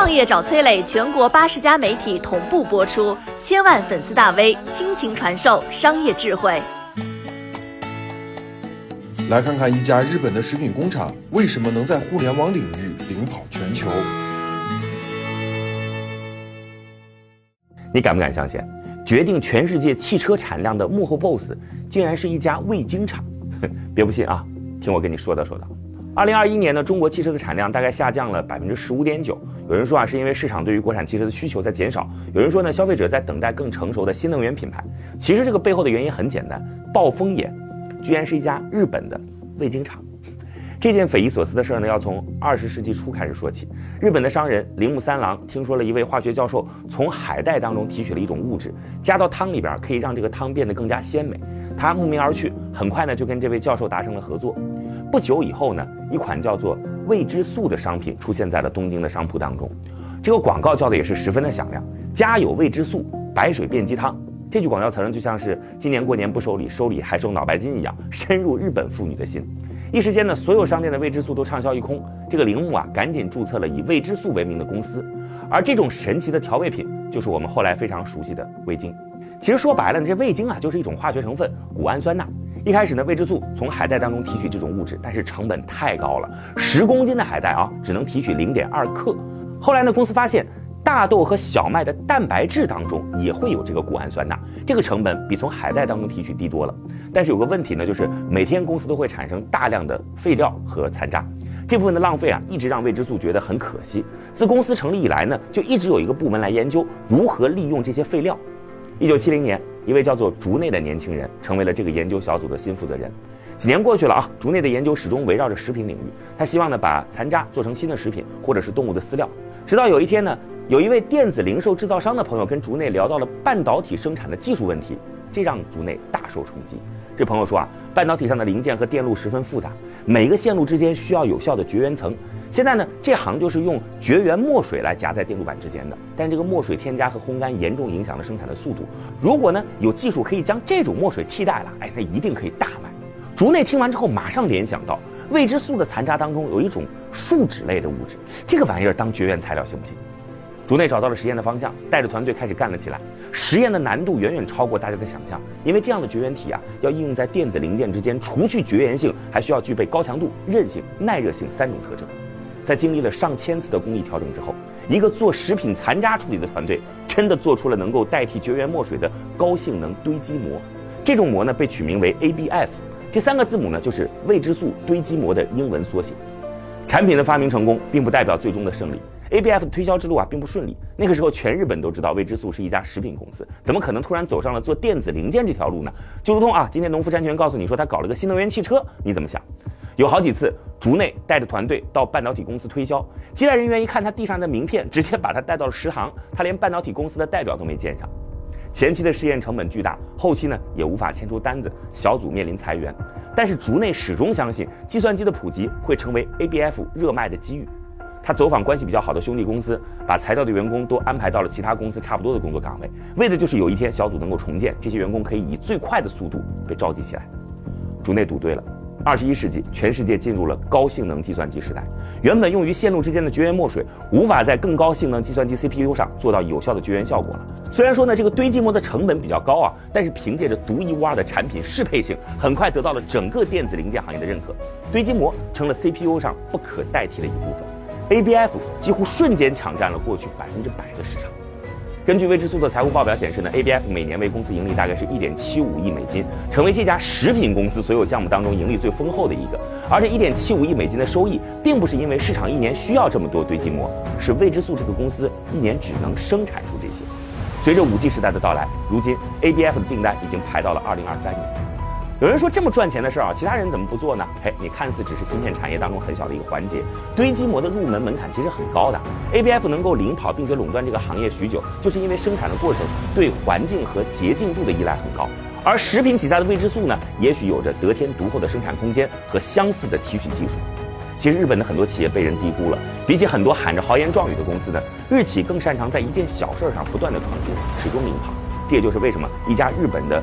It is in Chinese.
创业找崔磊，全国八十家媒体同步播出，千万粉丝大 V 倾情传授商业智慧。来看看一家日本的食品工厂为什么能在互联网领域领跑全球。你敢不敢相信，决定全世界汽车产量的幕后 boss，竟然是一家味精厂？别不信啊，听我跟你说道说道。二零二一年呢，中国汽车的产量大概下降了百分之十五点九。有人说啊，是因为市场对于国产汽车的需求在减少；有人说呢，消费者在等待更成熟的新能源品牌。其实这个背后的原因很简单，暴风眼，居然是一家日本的味精厂。这件匪夷所思的事儿呢，要从二十世纪初开始说起。日本的商人铃木三郎听说了一位化学教授从海带当中提取了一种物质，加到汤里边可以让这个汤变得更加鲜美。他慕名而去，很快呢就跟这位教授达成了合作。不久以后呢，一款叫做味之素的商品出现在了东京的商铺当中。这个广告叫的也是十分的响亮，“家有味之素，白水变鸡汤”。这句广告词呢，就像是今年过年不收礼，收礼还收脑白金一样，深入日本妇女的心。一时间呢，所有商店的味之素都畅销一空。这个铃木啊，赶紧注册了以味之素为名的公司。而这种神奇的调味品，就是我们后来非常熟悉的味精。其实说白了，这味精啊，就是一种化学成分——谷氨酸钠。一开始呢，味之素从海带当中提取这种物质，但是成本太高了，十公斤的海带啊，只能提取零点二克。后来呢，公司发现大豆和小麦的蛋白质当中也会有这个谷氨酸钠，这个成本比从海带当中提取低多了。但是有个问题呢，就是每天公司都会产生大量的废料和残渣，这部分的浪费啊，一直让味之素觉得很可惜。自公司成立以来呢，就一直有一个部门来研究如何利用这些废料。一九七零年。一位叫做竹内的年轻人成为了这个研究小组的新负责人。几年过去了啊，竹内的研究始终围绕着食品领域。他希望呢把残渣做成新的食品，或者是动物的饲料。直到有一天呢，有一位电子零售制造商的朋友跟竹内聊到了半导体生产的技术问题，这让竹内大受冲击。这朋友说啊，半导体上的零件和电路十分复杂，每个线路之间需要有效的绝缘层。现在呢，这行就是用绝缘墨水来夹在电路板之间的，但这个墨水添加和烘干严重影响了生产的速度。如果呢有技术可以将这种墨水替代了，哎，那一定可以大卖。竹内听完之后，马上联想到未知素的残渣当中有一种树脂类的物质，这个玩意儿当绝缘材料行不行？竹内找到了实验的方向，带着团队开始干了起来。实验的难度远远超过大家的想象，因为这样的绝缘体啊，要应用在电子零件之间，除去绝缘性，还需要具备高强度、韧性、耐热性三种特征。在经历了上千次的工艺调整之后，一个做食品残渣处理的团队真的做出了能够代替绝缘墨水的高性能堆积膜。这种膜呢，被取名为 ABF，这三个字母呢，就是未知素堆积膜的英文缩写。产品的发明成功，并不代表最终的胜利。ABF 的推销之路啊，并不顺利。那个时候，全日本都知道未知素是一家食品公司，怎么可能突然走上了做电子零件这条路呢？就如同啊，今天农夫山泉告诉你说他搞了个新能源汽车，你怎么想？有好几次，竹内带着团队到半导体公司推销，接待人员一看他地上的名片，直接把他带到了食堂，他连半导体公司的代表都没见上。前期的试验成本巨大，后期呢也无法签出单子，小组面临裁员。但是竹内始终相信，计算机的普及会成为 ABF 热卖的机遇。他走访关系比较好的兄弟公司，把裁掉的员工都安排到了其他公司差不多的工作岗位，为的就是有一天小组能够重建，这些员工可以以最快的速度被召集起来。竹内赌对了，二十一世纪全世界进入了高性能计算机时代，原本用于线路之间的绝缘墨水，无法在更高性能计算机 CPU 上做到有效的绝缘效果了。虽然说呢，这个堆积膜的成本比较高啊，但是凭借着独一无二的产品适配性，很快得到了整个电子零件行业的认可，堆积膜成了 CPU 上不可代替的一部分。ABF 几乎瞬间抢占了过去百分之百的市场。根据未知素的财务报表显示呢，ABF 每年为公司盈利大概是一点七五亿美金，成为这家食品公司所有项目当中盈利最丰厚的一个。而这一点七五亿美金的收益，并不是因为市场一年需要这么多堆积膜，是未知素这个公司一年只能生产出这些。随着五 G 时代的到来，如今 ABF 的订单已经排到了二零二三年。有人说这么赚钱的事儿啊，其他人怎么不做呢？嘿，你看似只是芯片产业当中很小的一个环节，堆积膜的入门门槛其实很高的。ABF 能够领跑并且垄断这个行业许久，就是因为生产的过程对环境和洁净度的依赖很高。而食品起家的未知素呢，也许有着得天独厚的生产空间和相似的提取技术。其实日本的很多企业被人低估了，比起很多喊着豪言壮语的公司呢，日企更擅长在一件小事上不断的创新，始终领跑。这也就是为什么一家日本的